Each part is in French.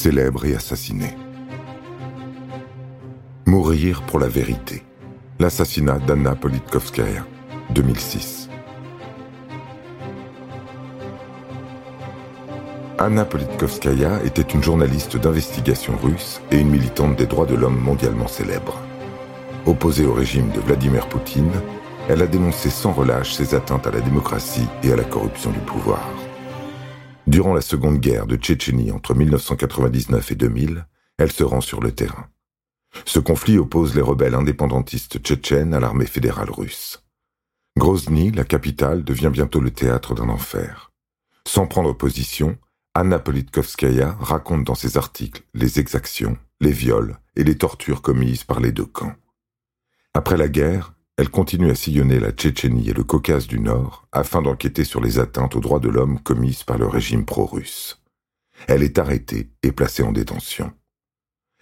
célèbre et assassiné. Mourir pour la vérité. L'assassinat d'Anna Politkovskaya, 2006. Anna Politkovskaya était une journaliste d'investigation russe et une militante des droits de l'homme mondialement célèbre. Opposée au régime de Vladimir Poutine, elle a dénoncé sans relâche ses atteintes à la démocratie et à la corruption du pouvoir. Durant la Seconde Guerre de Tchétchénie entre 1999 et 2000, elle se rend sur le terrain. Ce conflit oppose les rebelles indépendantistes tchétchènes à l'armée fédérale russe. Grozny, la capitale, devient bientôt le théâtre d'un enfer. Sans prendre position, Anna Politkovskaya raconte dans ses articles les exactions, les viols et les tortures commises par les deux camps. Après la guerre, elle continue à sillonner la Tchétchénie et le Caucase du Nord afin d'enquêter sur les atteintes aux droits de l'homme commises par le régime pro-russe. Elle est arrêtée et placée en détention.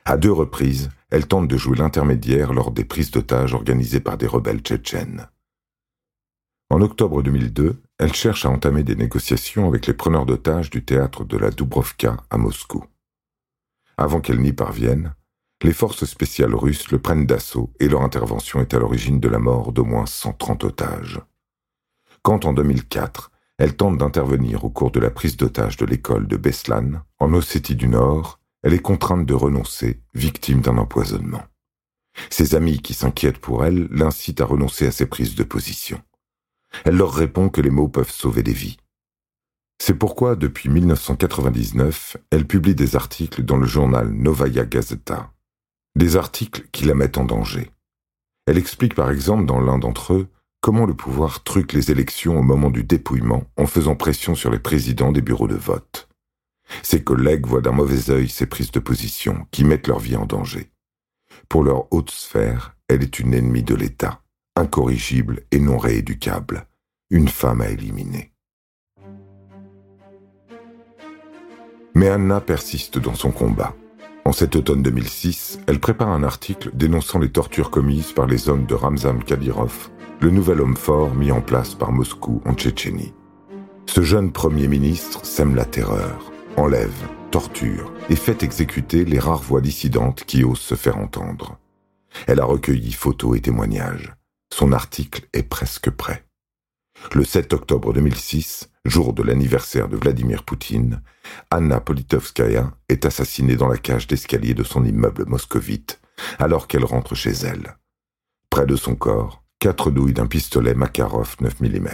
À deux reprises, elle tente de jouer l'intermédiaire lors des prises d'otages organisées par des rebelles tchétchènes. En octobre 2002, elle cherche à entamer des négociations avec les preneurs d'otages du théâtre de la Dubrovka à Moscou. Avant qu'elle n'y parvienne, les forces spéciales russes le prennent d'assaut et leur intervention est à l'origine de la mort d'au moins 130 otages. Quand en 2004, elle tente d'intervenir au cours de la prise d'otages de l'école de Beslan, en Ossétie du Nord, elle est contrainte de renoncer, victime d'un empoisonnement. Ses amis qui s'inquiètent pour elle l'incitent à renoncer à ses prises de position. Elle leur répond que les mots peuvent sauver des vies. C'est pourquoi, depuis 1999, elle publie des articles dans le journal Novaya Gazeta. Des articles qui la mettent en danger. Elle explique par exemple dans l'un d'entre eux comment le pouvoir truque les élections au moment du dépouillement en faisant pression sur les présidents des bureaux de vote. Ses collègues voient d'un mauvais œil ces prises de position qui mettent leur vie en danger. Pour leur haute sphère, elle est une ennemie de l'État incorrigible et non rééducable, une femme à éliminer. Mais Anna persiste dans son combat. En cet automne 2006, elle prépare un article dénonçant les tortures commises par les hommes de Ramzan Kadyrov, le nouvel homme fort mis en place par Moscou en Tchétchénie. Ce jeune Premier ministre sème la terreur, enlève, torture et fait exécuter les rares voix dissidentes qui osent se faire entendre. Elle a recueilli photos et témoignages. Son article est presque prêt. Le 7 octobre 2006, jour de l'anniversaire de Vladimir Poutine, Anna Politovskaya est assassinée dans la cage d'escalier de son immeuble moscovite alors qu'elle rentre chez elle. Près de son corps, quatre douilles d'un pistolet Makarov 9 mm.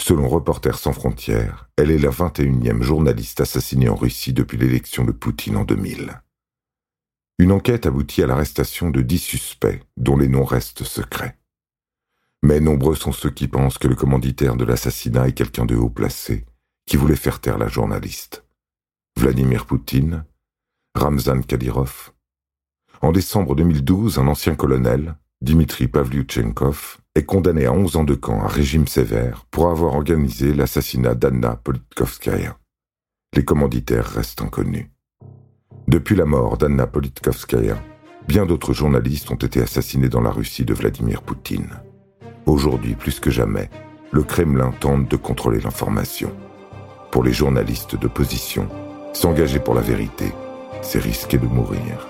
Selon Reporters sans frontières, elle est la 21e journaliste assassinée en Russie depuis l'élection de Poutine en 2000. Une enquête aboutit à l'arrestation de dix suspects, dont les noms restent secrets. Mais nombreux sont ceux qui pensent que le commanditaire de l'assassinat est quelqu'un de haut placé, qui voulait faire taire la journaliste. Vladimir Poutine, Ramzan Kadyrov. En décembre 2012, un ancien colonel, Dimitri Pavlyuchenkov, est condamné à 11 ans de camp à régime sévère pour avoir organisé l'assassinat d'Anna Politkovskaya. Les commanditaires restent inconnus. Depuis la mort d'Anna Politkovskaya, bien d'autres journalistes ont été assassinés dans la Russie de Vladimir Poutine. Aujourd'hui, plus que jamais, le Kremlin tente de contrôler l'information. Pour les journalistes de position, s'engager pour la vérité, c'est risquer de mourir.